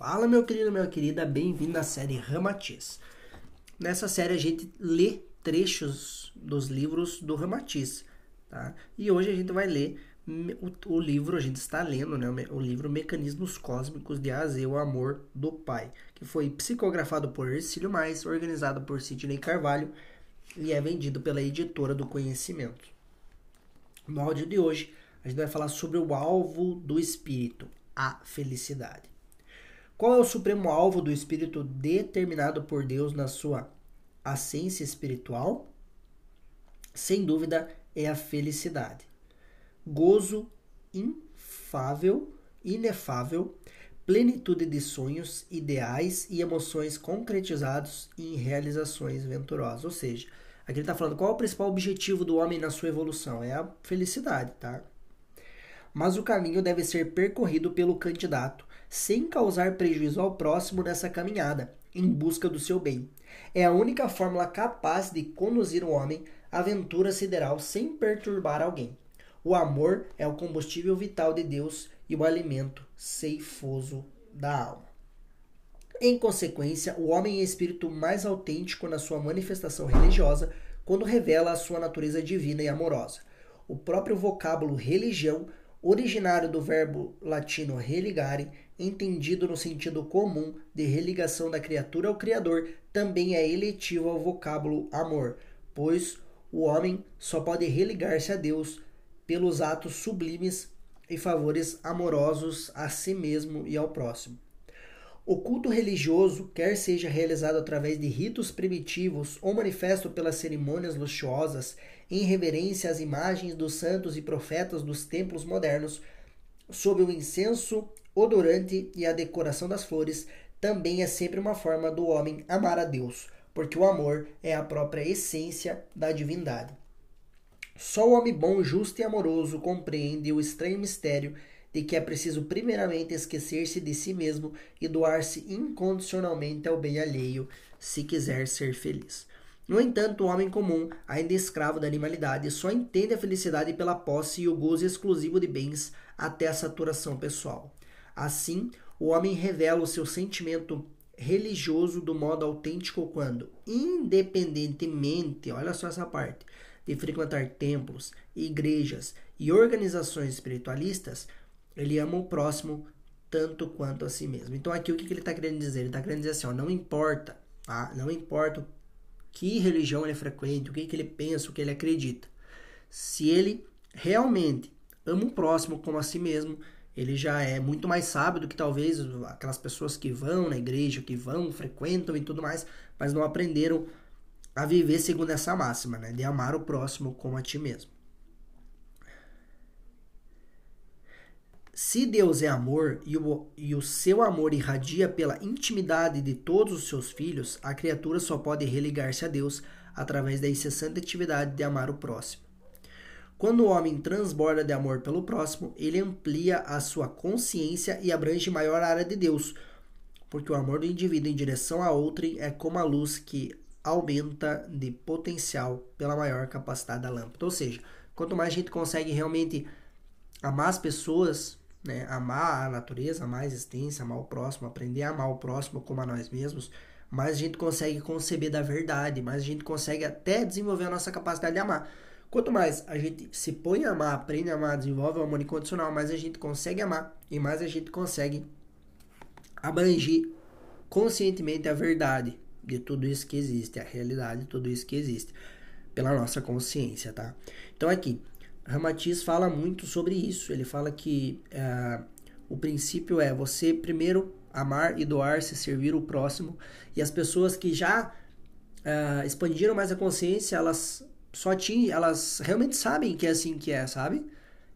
Fala, meu querido, minha querida, bem-vindo à série Ramatiz. Nessa série a gente lê trechos dos livros do Ramatiz, tá? E hoje a gente vai ler o, o, livro, a gente está lendo, né, o livro Mecanismos Cósmicos de Azer, o Amor do Pai, que foi psicografado por Ercílio Mais, organizado por Sidney Carvalho e é vendido pela editora do Conhecimento. No áudio de hoje, a gente vai falar sobre o alvo do espírito, a felicidade. Qual é o supremo alvo do espírito determinado por Deus na sua essência espiritual? Sem dúvida, é a felicidade. Gozo infável, inefável, plenitude de sonhos, ideais e emoções concretizados em realizações venturosas. Ou seja, aqui ele está falando qual é o principal objetivo do homem na sua evolução? É a felicidade, tá? Mas o caminho deve ser percorrido pelo candidato sem causar prejuízo ao próximo nessa caminhada, em busca do seu bem. É a única fórmula capaz de conduzir o homem à aventura sideral sem perturbar alguém. O amor é o combustível vital de Deus e o alimento ceifoso da alma. Em consequência, o homem é espírito mais autêntico na sua manifestação religiosa quando revela a sua natureza divina e amorosa. O próprio vocábulo religião, originário do verbo latino religare, entendido no sentido comum de religação da criatura ao Criador, também é eletivo ao vocábulo amor, pois o homem só pode religar-se a Deus pelos atos sublimes e favores amorosos a si mesmo e ao próximo. O culto religioso, quer seja realizado através de ritos primitivos ou manifesto pelas cerimônias luxuosas, em reverência às imagens dos santos e profetas dos templos modernos, sob o incenso odorante e a decoração das flores, também é sempre uma forma do homem amar a Deus, porque o amor é a própria essência da divindade. Só o homem bom, justo e amoroso compreende o estranho mistério de que é preciso primeiramente esquecer-se de si mesmo e doar-se incondicionalmente ao bem alheio, se quiser ser feliz. No entanto, o homem comum, ainda escravo da animalidade, só entende a felicidade pela posse e o gozo exclusivo de bens até a saturação pessoal. Assim, o homem revela o seu sentimento religioso do modo autêntico quando, independentemente, olha só essa parte, de frequentar templos, igrejas e organizações espiritualistas, ele ama o próximo tanto quanto a si mesmo. Então aqui o que ele está querendo dizer? Ele está querendo dizer assim, ó, não importa, tá? não importa que religião ele frequente, o que, que ele pensa, o que ele acredita. Se ele realmente ama o próximo como a si mesmo, ele já é muito mais sábio do que talvez aquelas pessoas que vão na igreja, que vão, frequentam e tudo mais, mas não aprenderam a viver segundo essa máxima, né? De amar o próximo como a ti mesmo. Se Deus é amor e o, e o seu amor irradia pela intimidade de todos os seus filhos, a criatura só pode religar-se a Deus através da incessante atividade de amar o próximo. Quando o homem transborda de amor pelo próximo, ele amplia a sua consciência e abrange maior área de Deus, porque o amor do indivíduo em direção a outrem é como a luz que aumenta de potencial pela maior capacidade da lâmpada. Ou seja, quanto mais a gente consegue realmente amar as pessoas, né, amar a natureza, amar a existência, amar o próximo, aprender a amar o próximo como a nós mesmos, mais a gente consegue conceber da verdade, mais a gente consegue até desenvolver a nossa capacidade de amar. Quanto mais a gente se põe a amar, aprende a amar, desenvolve o amor incondicional, mais a gente consegue amar e mais a gente consegue abranger conscientemente a verdade de tudo isso que existe, a realidade de tudo isso que existe, pela nossa consciência, tá? Então aqui, Ramatiz fala muito sobre isso. Ele fala que uh, o princípio é você primeiro amar e doar-se, servir o próximo, e as pessoas que já uh, expandiram mais a consciência, elas só tinham, elas realmente sabem que é assim que é, sabe?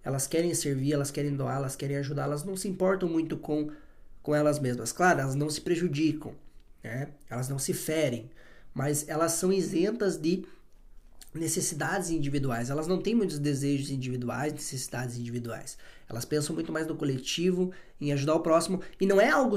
Elas querem servir, elas querem doar, elas querem ajudar, elas não se importam muito com, com elas mesmas. Claro, elas não se prejudicam, né? Elas não se ferem, mas elas são isentas de necessidades individuais. Elas não têm muitos desejos individuais, necessidades individuais. Elas pensam muito mais no coletivo, em ajudar o próximo, e não é algo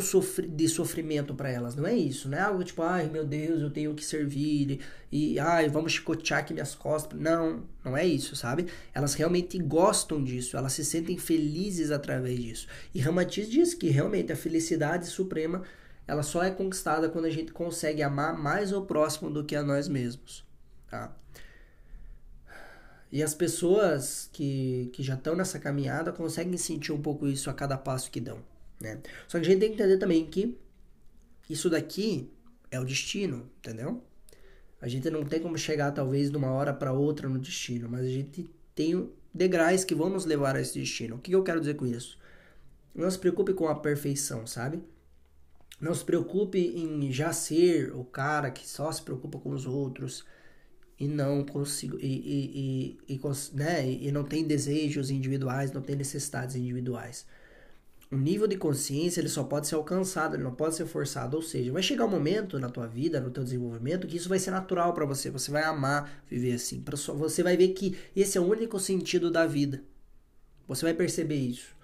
de sofrimento para elas, não é isso, não é algo tipo, ai meu Deus, eu tenho que servir, e ai, vamos chicotear aqui minhas costas. Não, não é isso, sabe? Elas realmente gostam disso, elas se sentem felizes através disso. E Ramatiz diz que realmente a felicidade suprema ela só é conquistada quando a gente consegue amar mais o próximo do que a nós mesmos, tá? E as pessoas que, que já estão nessa caminhada conseguem sentir um pouco isso a cada passo que dão. Né? Só que a gente tem que entender também que isso daqui é o destino, entendeu? A gente não tem como chegar talvez de uma hora para outra no destino, mas a gente tem degraus que vão nos levar a esse destino. O que eu quero dizer com isso? Não se preocupe com a perfeição, sabe? Não se preocupe em já ser o cara que só se preocupa com os outros e não consigo e, e, e, e, né, e não tem desejos individuais, não tem necessidades individuais. O nível de consciência ele só pode ser alcançado, ele não pode ser forçado. Ou seja, vai chegar um momento na tua vida, no teu desenvolvimento, que isso vai ser natural para você. Você vai amar viver assim. Você vai ver que esse é o único sentido da vida. Você vai perceber isso.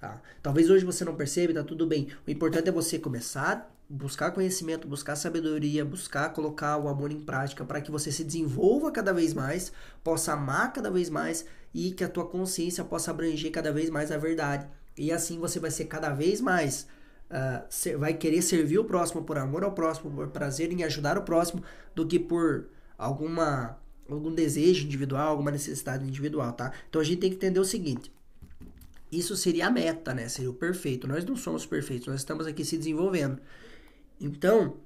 Tá? Talvez hoje você não perceba, tá tudo bem. O importante é você começar buscar conhecimento, buscar sabedoria, buscar colocar o amor em prática para que você se desenvolva cada vez mais, possa amar cada vez mais e que a tua consciência possa abranger cada vez mais a verdade. E assim você vai ser cada vez mais uh, vai querer servir o próximo por amor ao próximo, por prazer em ajudar o próximo, do que por alguma algum desejo individual, alguma necessidade individual, tá? Então a gente tem que entender o seguinte: isso seria a meta, né? Seria o perfeito. Nós não somos perfeitos, nós estamos aqui se desenvolvendo. Então,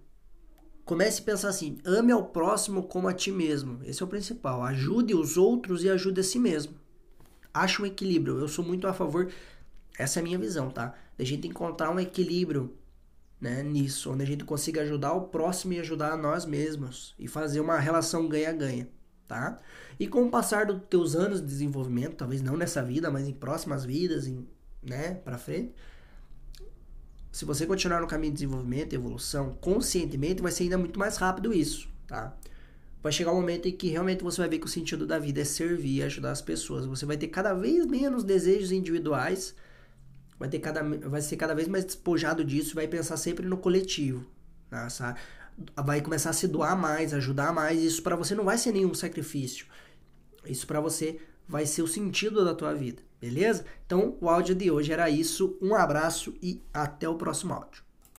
comece a pensar assim: ame ao próximo como a ti mesmo. Esse é o principal. Ajude os outros e ajude a si mesmo. Ache um equilíbrio. Eu sou muito a favor. Essa é a minha visão, tá? Da gente encontrar um equilíbrio né, nisso, onde a gente consiga ajudar o próximo e ajudar a nós mesmos e fazer uma relação ganha-ganha, tá? E com o passar dos teus anos de desenvolvimento, talvez não nessa vida, mas em próximas vidas, em, né, para frente, se você continuar no caminho de desenvolvimento evolução conscientemente, vai ser ainda muito mais rápido isso, tá? Vai chegar um momento em que realmente você vai ver que o sentido da vida é servir ajudar as pessoas. Você vai ter cada vez menos desejos individuais, vai, ter cada, vai ser cada vez mais despojado disso, vai pensar sempre no coletivo. Tá? Vai começar a se doar mais, ajudar mais. Isso para você não vai ser nenhum sacrifício. Isso para você vai ser o sentido da tua vida. Beleza? Então, o áudio de hoje era isso. Um abraço e até o próximo áudio.